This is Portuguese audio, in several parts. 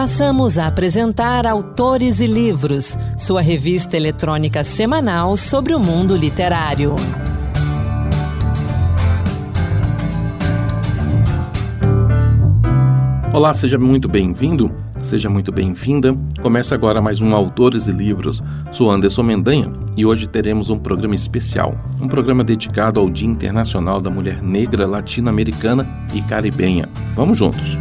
Passamos a apresentar Autores e Livros, sua revista eletrônica semanal sobre o mundo literário. Olá, seja muito bem-vindo, seja muito bem-vinda. Começa agora mais um Autores e Livros. Sou Anderson Mendanha e hoje teremos um programa especial, um programa dedicado ao Dia Internacional da Mulher Negra Latino-Americana e Caribenha. Vamos juntos!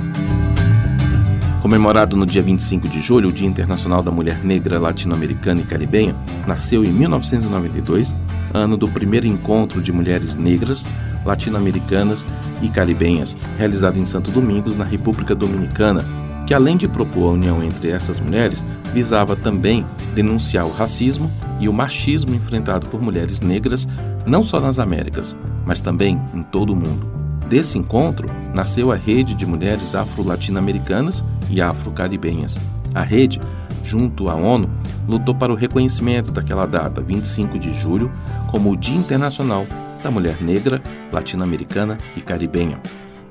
Comemorado no dia 25 de julho, o Dia Internacional da Mulher Negra Latino-Americana e Caribenha, nasceu em 1992, ano do primeiro encontro de mulheres negras, latino-americanas e caribenhas, realizado em Santo Domingos, na República Dominicana, que além de propor a união entre essas mulheres, visava também denunciar o racismo e o machismo enfrentado por mulheres negras, não só nas Américas, mas também em todo o mundo. Desse encontro nasceu a Rede de Mulheres Afro-Latino-Americanas e Afro-Caribenhas. A rede, junto à ONU, lutou para o reconhecimento daquela data, 25 de julho, como o Dia Internacional da Mulher Negra, Latino-Americana e Caribenha.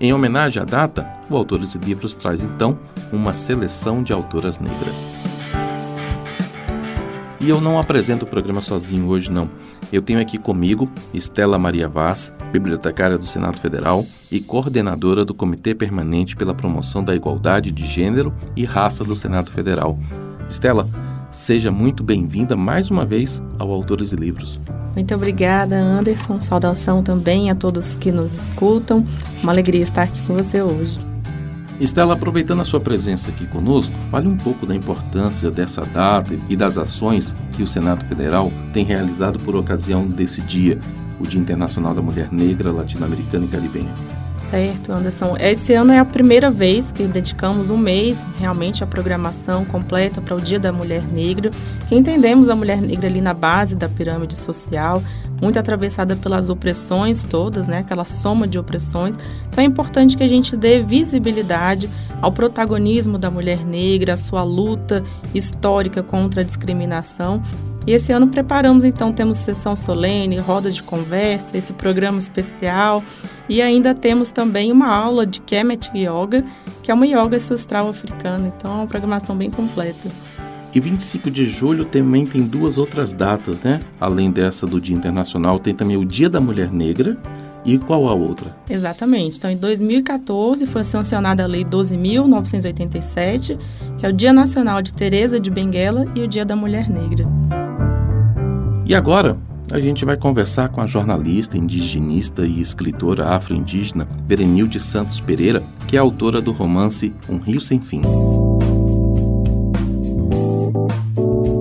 Em homenagem à data, o Autores e Livros traz então uma seleção de autoras negras. E eu não apresento o programa sozinho hoje, não. Eu tenho aqui comigo Estela Maria Vaz, bibliotecária do Senado Federal e coordenadora do Comitê Permanente pela Promoção da Igualdade de Gênero e Raça do Senado Federal. Estela, seja muito bem-vinda mais uma vez ao Autores e Livros. Muito obrigada, Anderson. Saudação também a todos que nos escutam. Uma alegria estar aqui com você hoje. Estela, aproveitando a sua presença aqui conosco, fale um pouco da importância dessa data e das ações que o Senado Federal tem realizado por ocasião desse dia, o Dia Internacional da Mulher Negra, Latino-Americana e Caribenha. Certo, Anderson. Esse ano é a primeira vez que dedicamos um mês realmente à programação completa para o Dia da Mulher Negra, que entendemos a mulher negra ali na base da pirâmide social, muito atravessada pelas opressões todas, né? Aquela soma de opressões. Então é importante que a gente dê visibilidade ao protagonismo da mulher negra, a sua luta histórica contra a discriminação e esse ano preparamos, então, temos sessão solene, roda de conversa, esse programa especial e ainda temos também uma aula de Kemet Yoga, que é uma yoga ancestral africana. Então, é uma programação bem completa. E 25 de julho também tem duas outras datas, né? Além dessa do Dia Internacional, tem também o Dia da Mulher Negra. E qual a outra? Exatamente. Então, em 2014 foi sancionada a Lei 12.987, que é o Dia Nacional de Teresa de Benguela e o Dia da Mulher Negra. E agora, a gente vai conversar com a jornalista, indigenista e escritora afro-indígena Berenilde Santos Pereira, que é autora do romance Um Rio Sem Fim.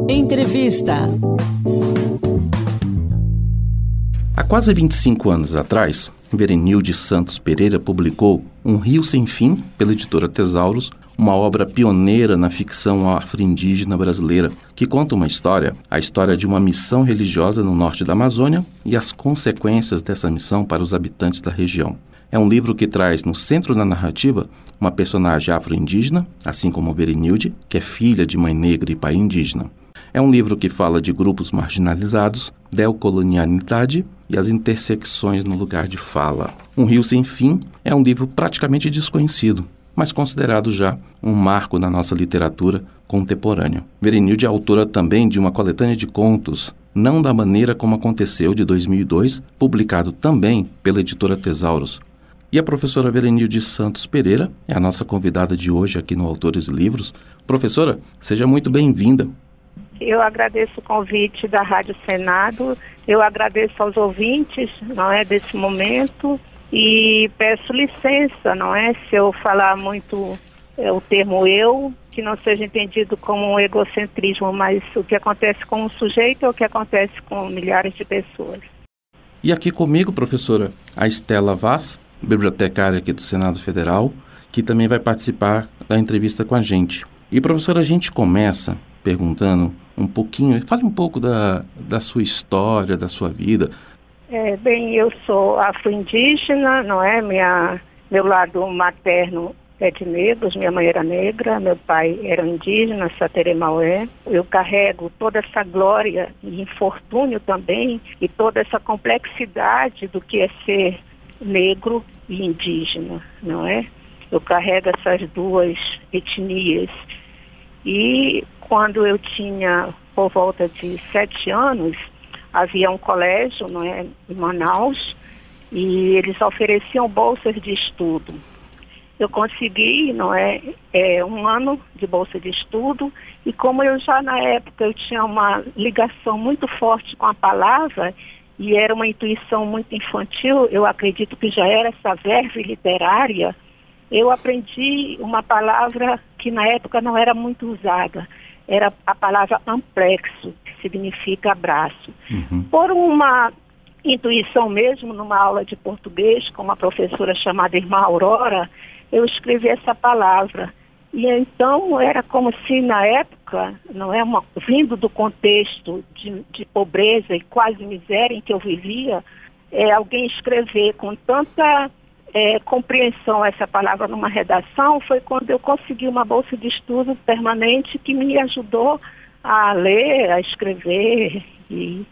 Entrevista. Há quase 25 anos atrás, Berenilde Santos Pereira publicou Um Rio Sem Fim, pela editora Tesauros, uma obra pioneira na ficção afro-indígena brasileira, que conta uma história, a história de uma missão religiosa no norte da Amazônia e as consequências dessa missão para os habitantes da região. É um livro que traz no centro da narrativa uma personagem afro-indígena, assim como Berenilde, que é filha de mãe negra e pai indígena. É um livro que fala de grupos marginalizados, decolonialidade e as intersecções no lugar de fala. Um Rio Sem Fim é um livro praticamente desconhecido, mas considerado já um marco na nossa literatura contemporânea. Verenilde é autora também de uma coletânea de contos, Não da Maneira Como Aconteceu, de 2002, publicado também pela editora Tesauros. E a professora Verenilde Santos Pereira é a nossa convidada de hoje aqui no Autores Livros. Professora, seja muito bem-vinda. Eu agradeço o convite da Rádio Senado, eu agradeço aos ouvintes não é, desse momento e peço licença, não é? Se eu falar muito é, o termo eu, que não seja entendido como um egocentrismo, mas o que acontece com um sujeito é o que acontece com milhares de pessoas. E aqui comigo, professora, a Estela Vaz, bibliotecária aqui do Senado Federal, que também vai participar da entrevista com a gente. E, professora, a gente começa perguntando um pouquinho, fale um pouco da, da sua história, da sua vida, é, bem, eu sou afro-indígena, não é? Minha, meu lado materno é de negros, minha mãe era negra, meu pai era indígena, Sateremaué. Eu carrego toda essa glória e infortúnio também e toda essa complexidade do que é ser negro e indígena, não é? Eu carrego essas duas etnias. E quando eu tinha por volta de sete anos, havia um colégio não é, em Manaus e eles ofereciam bolsas de estudo. Eu consegui, não é, é, um ano de bolsa de estudo e como eu já na época eu tinha uma ligação muito forte com a palavra e era uma intuição muito infantil, eu acredito que já era essa verve literária, eu aprendi uma palavra que na época não era muito usada, era a palavra amplexo, que significa abraço. Uhum. Por uma intuição mesmo, numa aula de português com uma professora chamada Irmã Aurora, eu escrevi essa palavra. E então era como se na época, não é uma, vindo do contexto de, de pobreza e quase miséria em que eu vivia, é, alguém escrever com tanta é, compreensão essa palavra numa redação foi quando eu consegui uma bolsa de estudo permanente que me ajudou a ler, a escrever e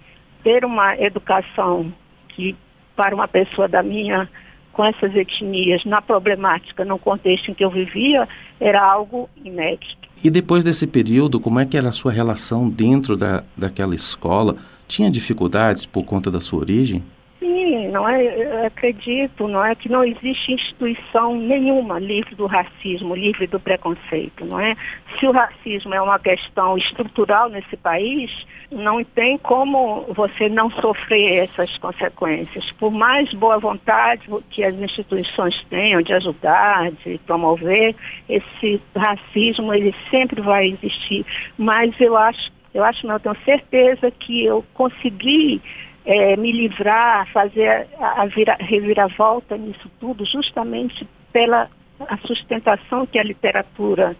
ter uma educação que para uma pessoa da minha com essas etnias na problemática, no contexto em que eu vivia, era algo inédito. E depois desse período, como é que era a sua relação dentro da, daquela escola? Tinha dificuldades por conta da sua origem? Não é? Acredito, não é que não existe instituição nenhuma livre do racismo, livre do preconceito, não é? Se o racismo é uma questão estrutural nesse país, não tem como você não sofrer essas consequências. Por mais boa vontade que as instituições tenham de ajudar, de promover, esse racismo ele sempre vai existir. Mas eu acho, eu acho, não, eu tenho certeza que eu consegui é, me livrar, fazer a, a vira, reviravolta nisso tudo, justamente pela a sustentação que a literatura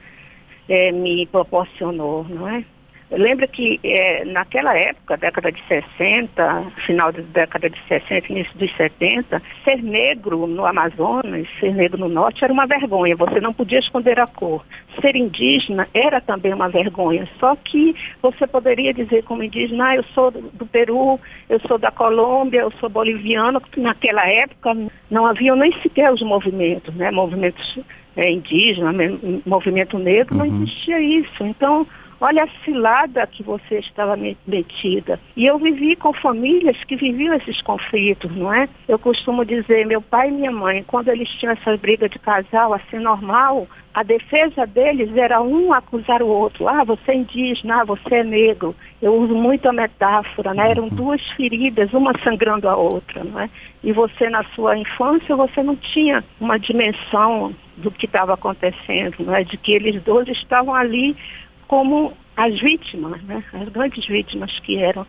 é, me proporcionou, não é? Lembra que é, naquela época, década de 60, final da década de 60, início dos 70, ser negro no Amazonas, ser negro no Norte era uma vergonha, você não podia esconder a cor. Ser indígena era também uma vergonha, só que você poderia dizer como indígena, ah, eu sou do Peru, eu sou da Colômbia, eu sou boliviano, naquela época não haviam nem sequer os movimentos, né? Movimentos é, indígena, movimento negro, uhum. não existia isso. Então, Olha a cilada que você estava metida. E eu vivi com famílias que viviam esses conflitos, não é? Eu costumo dizer, meu pai e minha mãe, quando eles tinham essa briga de casal assim normal, a defesa deles era um acusar o outro. Ah, você é indígena, ah, você é negro. Eu uso muito a metáfora, né? Eram uhum. duas feridas, uma sangrando a outra, não é? E você, na sua infância, você não tinha uma dimensão do que estava acontecendo, não é? De que eles dois estavam ali como as vítimas, né? as grandes vítimas que eram.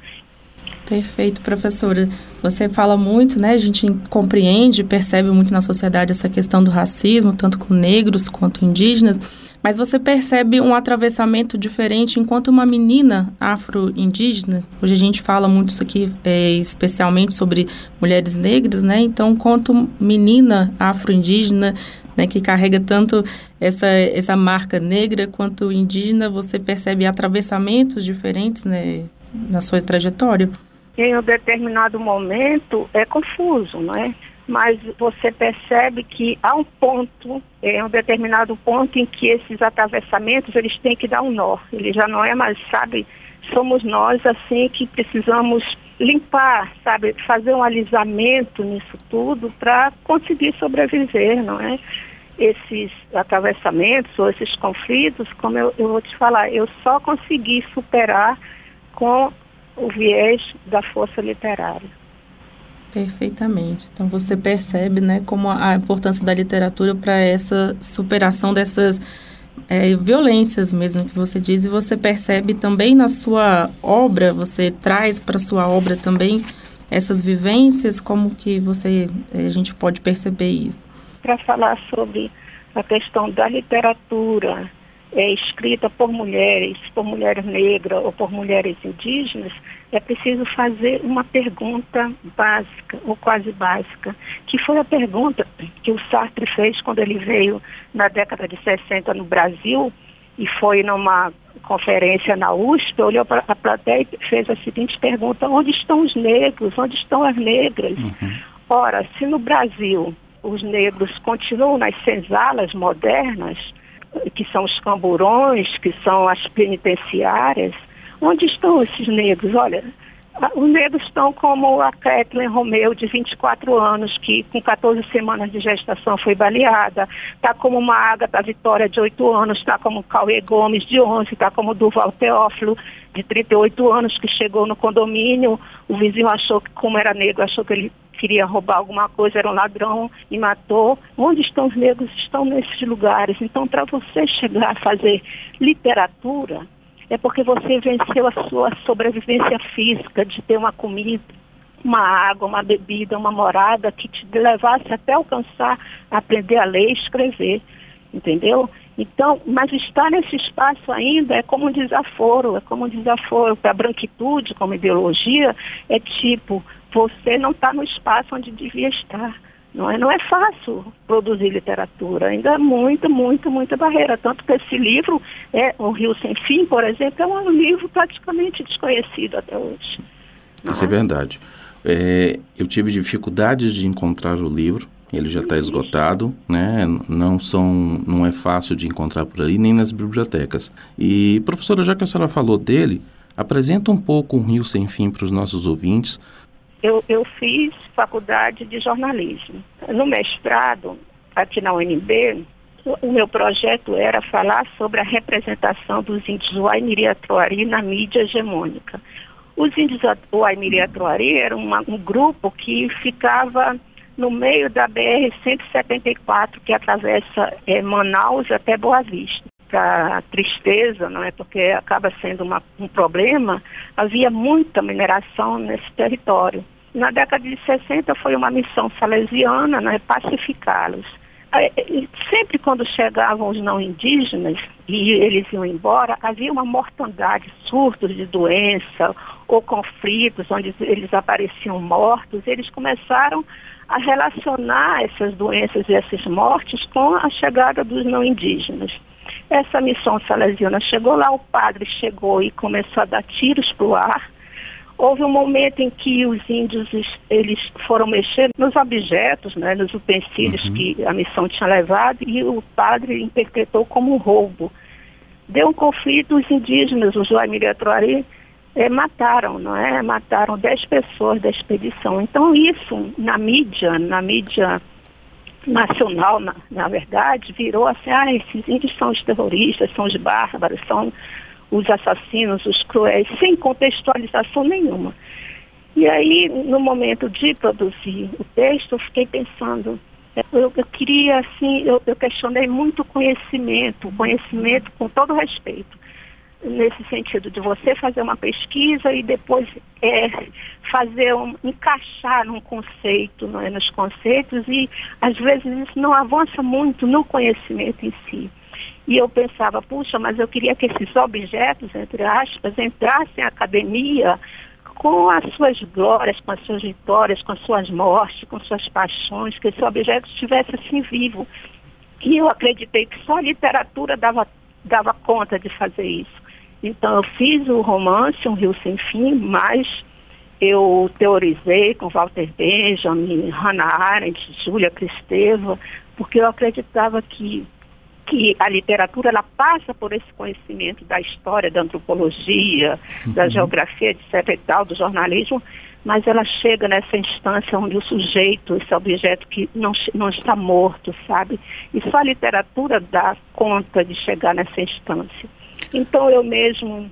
Perfeito, professora. Você fala muito, né? A gente compreende, percebe muito na sociedade essa questão do racismo, tanto com negros quanto indígenas. Mas você percebe um atravessamento diferente enquanto uma menina afro-indígena. Hoje a gente fala muito isso aqui, é, especialmente sobre mulheres negras, né? Então, quanto menina afro-indígena, né, que carrega tanto essa, essa marca negra quanto indígena, você percebe atravessamentos diferentes né, na sua trajetória? Em um determinado momento é confuso, não é? Mas você percebe que há um ponto, é um determinado ponto em que esses atravessamentos eles têm que dar um nó. Ele já não é mais, sabe, somos nós assim que precisamos limpar, sabe, fazer um alisamento nisso tudo para conseguir sobreviver, não é? Esses atravessamentos ou esses conflitos, como eu, eu vou te falar, eu só consegui superar com o viés da força literária. Perfeitamente. Então você percebe, né, como a importância da literatura para essa superação dessas é, violências mesmo que você diz e você percebe também na sua obra, você traz para sua obra também essas vivências, como que você é, a gente pode perceber isso? Para falar sobre a questão da literatura é, escrita por mulheres, por mulheres negras ou por mulheres indígenas, é preciso fazer uma pergunta básica, ou quase básica, que foi a pergunta que o Sartre fez quando ele veio na década de 60 no Brasil e foi numa conferência na USP, olhou para a plateia e fez a seguinte pergunta, onde estão os negros, onde estão as negras? Uhum. Ora, se no Brasil os negros continuam nas senzalas modernas, que são os camburões, que são as penitenciárias. Onde estão esses negros? Olha, os negros estão como a Kathleen Romeu, de 24 anos, que com 14 semanas de gestação foi baleada. Está como uma Agatha Vitória, de 8 anos. Está como Cauê Gomes, de 11. Está como Duval Teófilo, de 38 anos, que chegou no condomínio. O vizinho achou que, como era negro, achou que ele queria roubar alguma coisa, era um ladrão e matou. Onde estão os negros? Estão nesses lugares. Então, para você chegar a fazer literatura, é porque você venceu a sua sobrevivência física de ter uma comida, uma água, uma bebida, uma morada que te levasse até alcançar, aprender a ler e escrever, entendeu? Então, mas estar nesse espaço ainda é como um desaforo, é como um desaforo para a branquitude, como ideologia, é tipo, você não está no espaço onde devia estar. Não é, não é fácil produzir literatura, ainda é muita, muita, muita barreira. Tanto que esse livro, é, O Rio Sem Fim, por exemplo, é um livro praticamente desconhecido até hoje. Isso é, é verdade. É, eu tive dificuldades de encontrar o livro, ele já está esgotado, né? Não são, não é fácil de encontrar por aí nem nas bibliotecas. E professora, já que a senhora falou dele, apresenta um pouco um Rio Sem Fim para os nossos ouvintes, eu, eu fiz faculdade de jornalismo. No mestrado, aqui na UNB, o meu projeto era falar sobre a representação dos índios Waimiri-Atuari na mídia hegemônica. Os índios Waimiri-Atuari eram uma, um grupo que ficava no meio da BR-174, que atravessa é, Manaus até Boa Vista para tristeza, não é? Porque acaba sendo uma, um problema, havia muita mineração nesse território. Na década de 60 foi uma missão salesiana, né, pacificá-los. É, sempre quando chegavam os não indígenas e eles iam embora, havia uma mortandade, surtos de doença ou conflitos onde eles apareciam mortos. Eles começaram a relacionar essas doenças e essas mortes com a chegada dos não indígenas. Essa missão salesiana chegou lá, o padre chegou e começou a dar tiros para o ar. Houve um momento em que os índios eles foram mexer nos objetos, né, nos utensílios uhum. que a missão tinha levado e o padre interpretou como um roubo. Deu um conflito, os indígenas, os Waimiri é, mataram, não é? Mataram 10 pessoas da expedição. Então isso na mídia, na mídia nacional, na, na verdade, virou assim, ah, esses índios são os terroristas, são os bárbaros, são os assassinos, os cruéis, sem contextualização nenhuma. E aí, no momento de produzir o texto, eu fiquei pensando, eu, eu queria, assim, eu, eu questionei muito conhecimento, conhecimento com todo respeito nesse sentido de você fazer uma pesquisa e depois é, fazer um, encaixar num conceito, não é, nos conceitos e às vezes isso não avança muito no conhecimento em si. E eu pensava, puxa, mas eu queria que esses objetos, entre aspas, entrassem à academia com as suas glórias, com as suas vitórias, com as suas mortes, com suas paixões, que esse objeto estivesse assim vivo. E eu acreditei que só a literatura dava, dava conta de fazer isso. Então eu fiz o romance Um Rio Sem Fim, mas eu teorizei com Walter Benjamin, Hannah Arendt, Júlia Cristeva, porque eu acreditava que que a literatura ela passa por esse conhecimento da história, da antropologia, uhum. da geografia, etc. e tal, do jornalismo, mas ela chega nessa instância onde o sujeito, esse objeto que não, não está morto, sabe? E só a literatura dá conta de chegar nessa instância. Então eu mesmo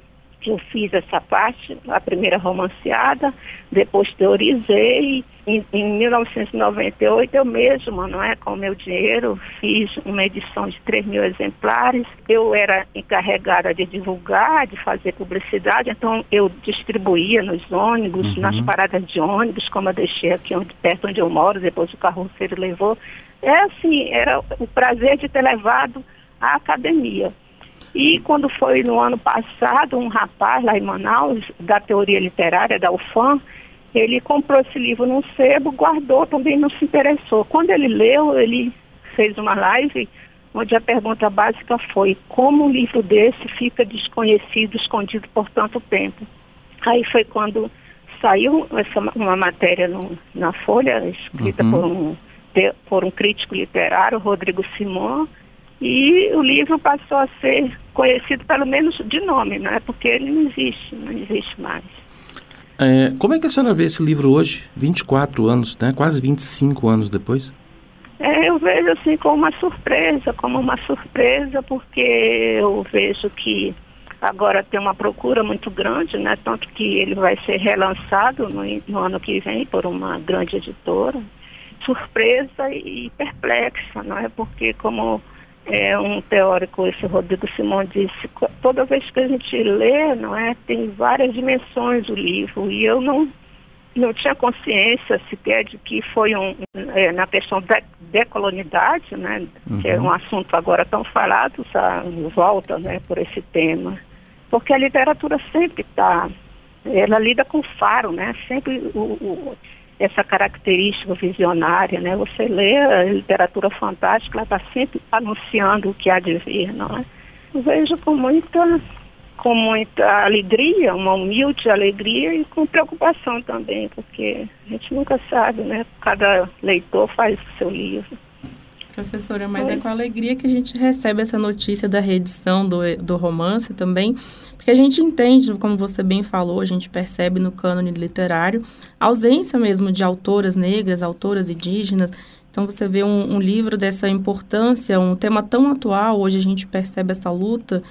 eu fiz essa parte, a primeira romanceada, depois teorizei. Em, em 1998 eu mesma, não é, com o meu dinheiro, fiz uma edição de 3 mil exemplares. Eu era encarregada de divulgar, de fazer publicidade, então eu distribuía nos ônibus, uhum. nas paradas de ônibus, como eu deixei aqui onde, perto onde eu moro, depois o carroceiro levou. É assim, era o prazer de ter levado à academia. E quando foi no ano passado, um rapaz lá em Manaus, da teoria literária, da UFAM, ele comprou esse livro num sebo, guardou, também não se interessou. Quando ele leu, ele fez uma live onde a pergunta básica foi como um livro desse fica desconhecido, escondido por tanto tempo. Aí foi quando saiu essa, uma matéria no, na Folha, escrita uhum. por um por um crítico literário, Rodrigo Simon, e o livro passou a ser conhecido pelo menos de nome, né? Porque ele não existe, não existe mais. É, como é que a senhora vê esse livro hoje, 24 anos, né? quase 25 anos depois? É, eu vejo assim como uma surpresa, como uma surpresa, porque eu vejo que agora tem uma procura muito grande, né? Tanto que ele vai ser relançado no, no ano que vem por uma grande editora. Surpresa e perplexa, não é? Porque como é, um teórico, esse Rodrigo Simão disse, toda vez que a gente lê, não é, tem várias dimensões o livro e eu não não tinha consciência sequer de que foi um, é, na questão da decolonidade, né, uhum. que é um assunto agora tão falado, volta, né, por esse tema, porque a literatura sempre está, ela lida com faro, né, sempre o, o, essa característica visionária, né, você lê a literatura fantástica, ela está sempre anunciando o que há de vir, não é? Eu vejo com muita com muita alegria, uma humilde alegria e com preocupação também, porque a gente nunca sabe, né? Cada leitor faz o seu livro. Professora, mas Oi. é com alegria que a gente recebe essa notícia da reedição do, do romance também, porque a gente entende, como você bem falou, a gente percebe no cânone literário a ausência mesmo de autoras negras, autoras indígenas. Então você vê um, um livro dessa importância, um tema tão atual, hoje a gente percebe essa luta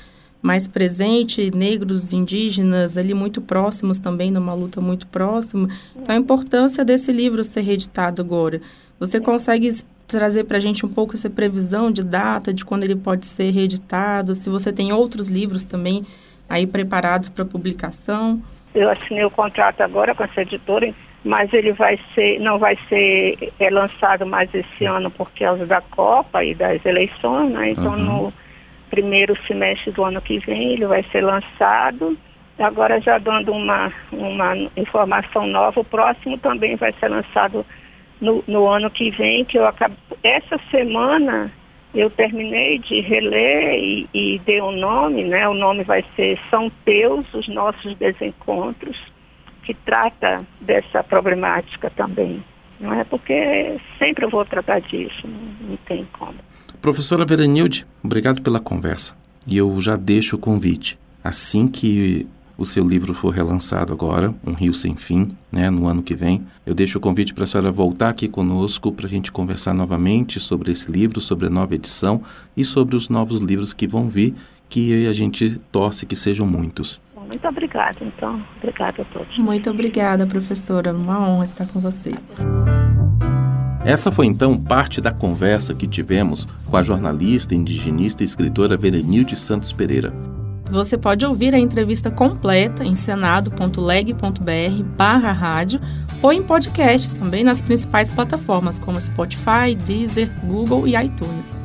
mais presente, negros, indígenas, ali muito próximos também, numa luta muito próxima. Então, a importância desse livro ser reeditado agora. Você consegue trazer para a gente um pouco essa previsão de data, de quando ele pode ser reeditado? Se você tem outros livros também aí preparados para publicação? Eu assinei o contrato agora com essa editora, mas ele vai ser, não vai ser é, lançado mais esse ano por causa da Copa e das eleições, né? Então, uhum. no primeiro semestre do ano que vem ele vai ser lançado. Agora já dando uma, uma informação nova, o próximo também vai ser lançado no, no ano que vem, que eu acabo. Essa semana eu terminei de reler e, e dei um nome, né? O nome vai ser São Teus, os nossos desencontros, que trata dessa problemática também. Não é porque sempre eu vou tratar disso, não, não tem como. Professora Veranilde, obrigado pela conversa. E eu já deixo o convite. Assim que o seu livro for relançado agora, Um Rio Sem Fim, né, no ano que vem, eu deixo o convite para a senhora voltar aqui conosco para a gente conversar novamente sobre esse livro, sobre a nova edição e sobre os novos livros que vão vir, que a gente torce que sejam muitos. Muito obrigada, então. Obrigada a todos. Muito obrigada, professora. Uma honra estar com você. Essa foi então parte da conversa que tivemos com a jornalista, indigenista e escritora Verenilde Santos Pereira. Você pode ouvir a entrevista completa em senado.leg.br barra rádio ou em podcast também nas principais plataformas como Spotify, Deezer, Google e iTunes.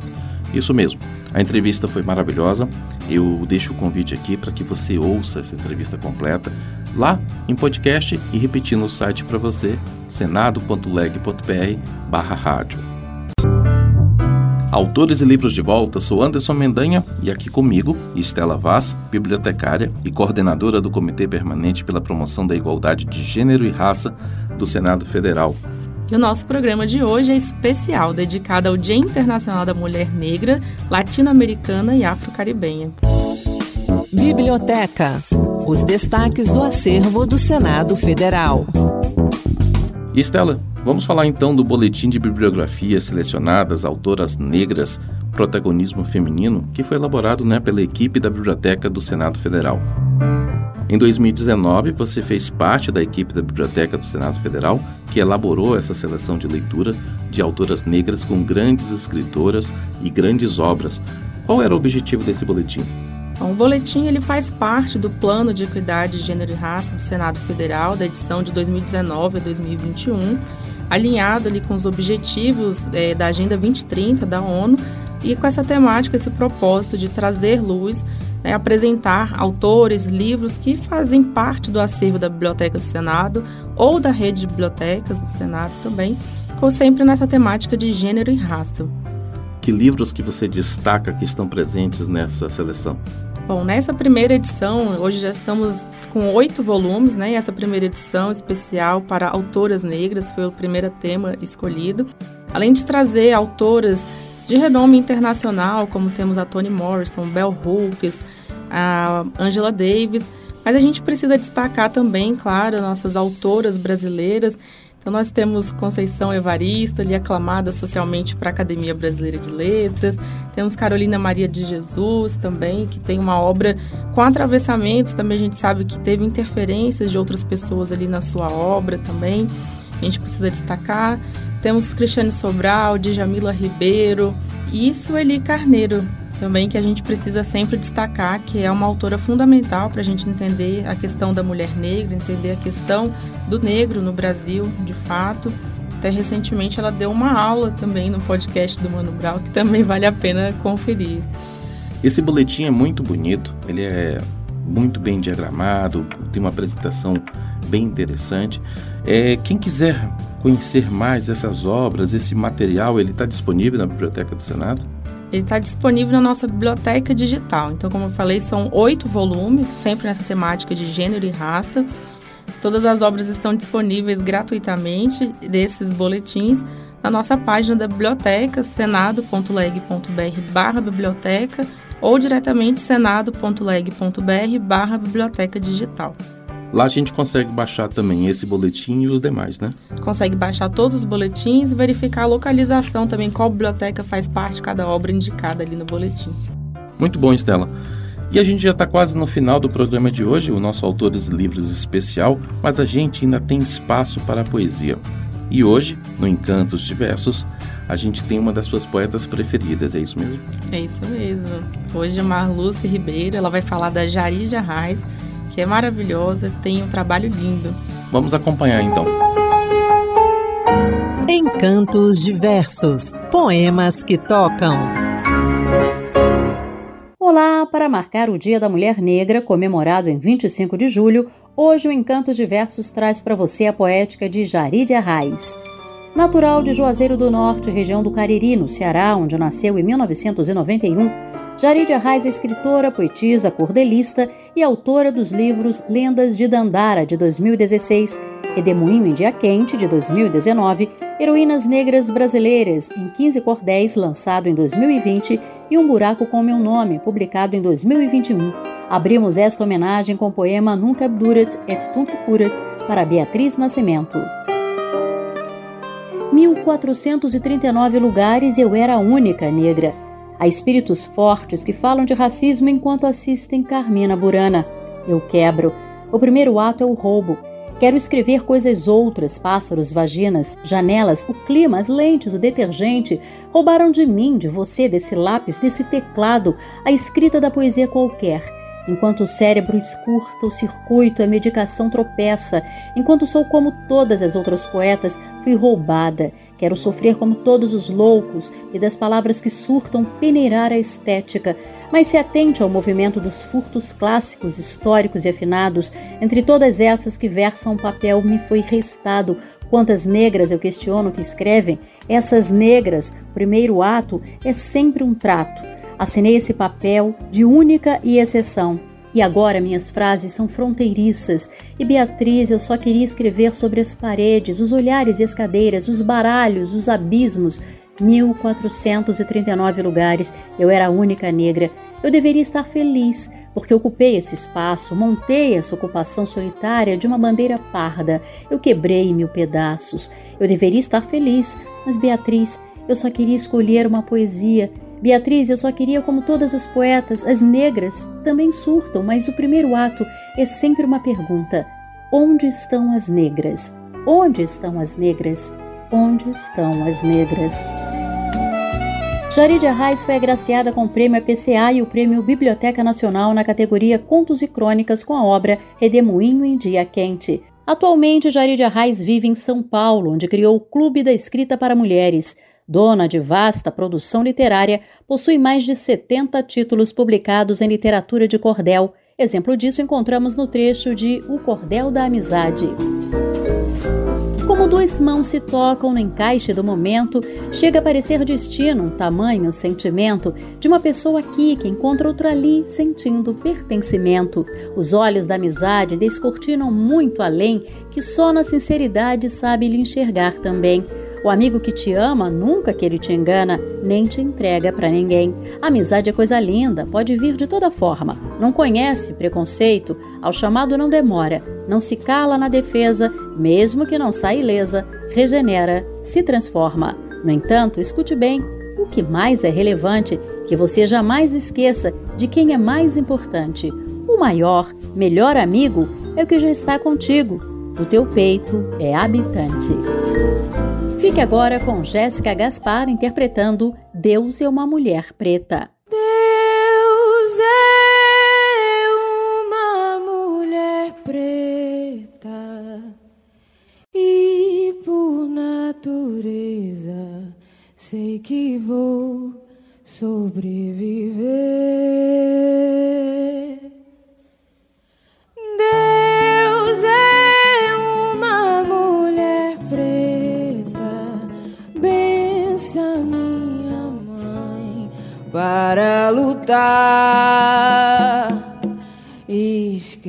Isso mesmo. A entrevista foi maravilhosa. Eu deixo o convite aqui para que você ouça essa entrevista completa lá em podcast e repetir no site para você, senado.leg.br barra rádio. Autores e livros de volta, sou Anderson Mendanha e aqui comigo, Estela Vaz, bibliotecária e coordenadora do Comitê Permanente pela Promoção da Igualdade de Gênero e Raça do Senado Federal. E o nosso programa de hoje é especial, dedicado ao Dia Internacional da Mulher Negra, Latino-Americana e Afro-Caribenha. Biblioteca os destaques do acervo do Senado Federal. Estela, vamos falar então do boletim de bibliografia selecionadas autoras negras, protagonismo feminino, que foi elaborado né, pela equipe da Biblioteca do Senado Federal. Em 2019, você fez parte da equipe da Biblioteca do Senado Federal que elaborou essa seleção de leitura de autoras negras com grandes escritoras e grandes obras. Qual era o objetivo desse boletim? Bom, o boletim ele faz parte do Plano de Equidade de Gênero e Raça do Senado Federal, da edição de 2019 a 2021, alinhado ali com os objetivos é, da Agenda 2030 da ONU e com essa temática, esse propósito de trazer luz, né, apresentar autores, livros que fazem parte do acervo da Biblioteca do Senado ou da rede de bibliotecas do Senado também, com sempre nessa temática de gênero e raça. Que livros que você destaca que estão presentes nessa seleção? Bom, nessa primeira edição, hoje já estamos com oito volumes, né? Essa primeira edição especial para autoras negras foi o primeiro tema escolhido. além de trazer autoras de renome internacional, como temos a Toni Morrison, Bell Hooks, a Angela Davis, mas a gente precisa destacar também, claro, nossas autoras brasileiras. Então nós temos Conceição Evarista, ali aclamada socialmente para a Academia Brasileira de Letras. Temos Carolina Maria de Jesus também, que tem uma obra com atravessamentos. Também a gente sabe que teve interferências de outras pessoas ali na sua obra também. A gente precisa destacar. Temos Cristiane Sobral, Djamila Ribeiro e Sueli Carneiro, também que a gente precisa sempre destacar que é uma autora fundamental para a gente entender a questão da mulher negra, entender a questão do negro no Brasil, de fato. Até recentemente ela deu uma aula também no podcast do Mano Brown, que também vale a pena conferir. Esse boletim é muito bonito, ele é muito bem diagramado, tem uma apresentação bem interessante. É, quem quiser conhecer mais essas obras, esse material, ele está disponível na Biblioteca do Senado? Ele está disponível na nossa biblioteca digital. Então, como eu falei, são oito volumes, sempre nessa temática de gênero e raça. Todas as obras estão disponíveis gratuitamente desses boletins na nossa página da biblioteca, senado.leg.br biblioteca ou diretamente senado.leg.br biblioteca digital. Lá a gente consegue baixar também esse boletim e os demais, né? Consegue baixar todos os boletins e verificar a localização também, qual biblioteca faz parte de cada obra indicada ali no boletim. Muito bom, Estela. E a gente já está quase no final do programa de hoje, o nosso Autores Livros especial, mas a gente ainda tem espaço para a poesia. E hoje, no Encantos Diversos, a gente tem uma das suas poetas preferidas, é isso mesmo? É isso mesmo. Hoje a Marluce Ribeiro, ela vai falar da Jarija Reis, que é maravilhosa, tem um trabalho lindo. Vamos acompanhar então. Encantos diversos, poemas que tocam. Olá, para marcar o Dia da Mulher Negra, comemorado em 25 de julho, hoje o Encantos Diversos traz para você a poética de Jaride Arraes. Natural de Juazeiro do Norte, região do Cariri, no Ceará, onde nasceu em 1991, Jarid Arraes é escritora, poetisa, cordelista e autora dos livros Lendas de Dandara, de 2016, Redemoinho em Dia Quente, de 2019, Heroínas Negras Brasileiras, em 15 cordéis, lançado em 2020, e Um Buraco com Meu Nome, publicado em 2021. Abrimos esta homenagem com o poema Nunca Abdurat et Tunc Curat, para Beatriz Nascimento. 1439 lugares eu era a única negra. Há espíritos fortes que falam de racismo enquanto assistem Carmina Burana. Eu quebro. O primeiro ato é o roubo. Quero escrever coisas outras, pássaros, vaginas, janelas, o clima, as lentes, o detergente. Roubaram de mim, de você, desse lápis, desse teclado, a escrita da poesia qualquer. Enquanto o cérebro escurta o circuito, a medicação tropeça. Enquanto sou como todas as outras poetas, fui roubada. Quero sofrer como todos os loucos e das palavras que surtam peneirar a estética, mas se atente ao movimento dos furtos clássicos, históricos e afinados. Entre todas essas que versam papel me foi restado. Quantas negras eu questiono que escrevem? Essas negras, primeiro ato, é sempre um trato. Assinei esse papel de única e exceção. E agora minhas frases são fronteiriças. E Beatriz, eu só queria escrever sobre as paredes, os olhares e as cadeiras, os baralhos, os abismos. 1439 lugares. Eu era a única negra. Eu deveria estar feliz, porque ocupei esse espaço, montei essa ocupação solitária de uma bandeira parda. Eu quebrei mil pedaços. Eu deveria estar feliz, mas Beatriz, eu só queria escolher uma poesia Beatriz, eu só queria, como todas as poetas, as negras também surtam, mas o primeiro ato é sempre uma pergunta: onde estão as negras? Onde estão as negras? Onde estão as negras? Jarid Arraes foi agraciada com o prêmio APCA e o prêmio Biblioteca Nacional na categoria Contos e Crônicas com a obra Redemoinho em Dia Quente. Atualmente, Jarid Arraes vive em São Paulo, onde criou o Clube da Escrita para Mulheres. Dona de vasta produção literária, possui mais de 70 títulos publicados em literatura de cordel. Exemplo disso encontramos no trecho de O Cordel da Amizade. Como duas mãos se tocam no encaixe do momento, chega a parecer destino um tamanho sentimento de uma pessoa aqui que encontra outra ali sentindo pertencimento. Os olhos da amizade descortinam muito além que só na sinceridade sabe lhe enxergar também. O amigo que te ama, nunca que ele te engana, nem te entrega para ninguém. Amizade é coisa linda, pode vir de toda forma. Não conhece preconceito, ao chamado não demora, não se cala na defesa, mesmo que não saia ilesa, regenera, se transforma. No entanto, escute bem, o que mais é relevante, que você jamais esqueça de quem é mais importante. O maior, melhor amigo é o que já está contigo. O teu peito é habitante. Fique agora com Jéssica Gaspar interpretando Deus é uma Mulher Preta. Deus é uma mulher preta e por natureza sei que vou sobreviver. E escrever.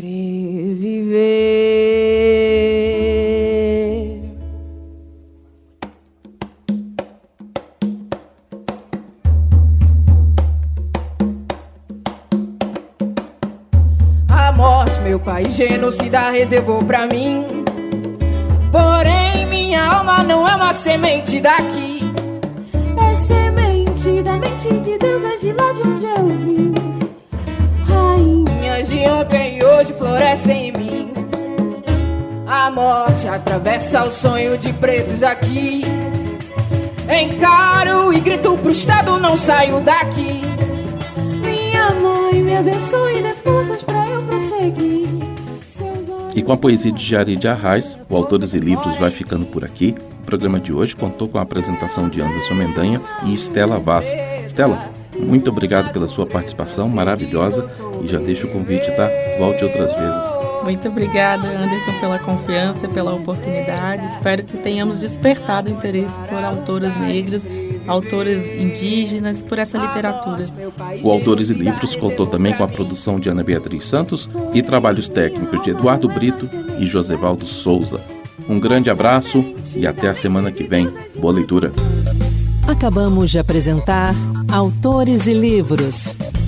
A morte, meu pai genocida reservou pra mim. Porém, minha alma não é uma semente daqui. É semente da mente de Deus, é de lá de onde eu e hoje florescem em mim. A morte atravessa o sonho de pretos aqui. Encaro e grito pro Estado, não saio daqui. Minha mãe me abençoe e dê forças pra eu prosseguir. E com a poesia de Jari de Arraes, o Autores e Livros vai ficando por aqui. O programa de hoje contou com a apresentação de Anderson Mendanha e Estela Vaz. Estela, muito obrigado pela sua participação maravilhosa e já deixo o convite, tá? Volte outras vezes. Muito obrigada, Anderson, pela confiança, pela oportunidade. Espero que tenhamos despertado interesse por autoras negras, autoras indígenas, por essa literatura. O Autores e Livros contou também com a produção de Ana Beatriz Santos e trabalhos técnicos de Eduardo Brito e Josevaldo Souza. Um grande abraço e até a semana que vem. Boa leitura. Acabamos de apresentar Autores e Livros,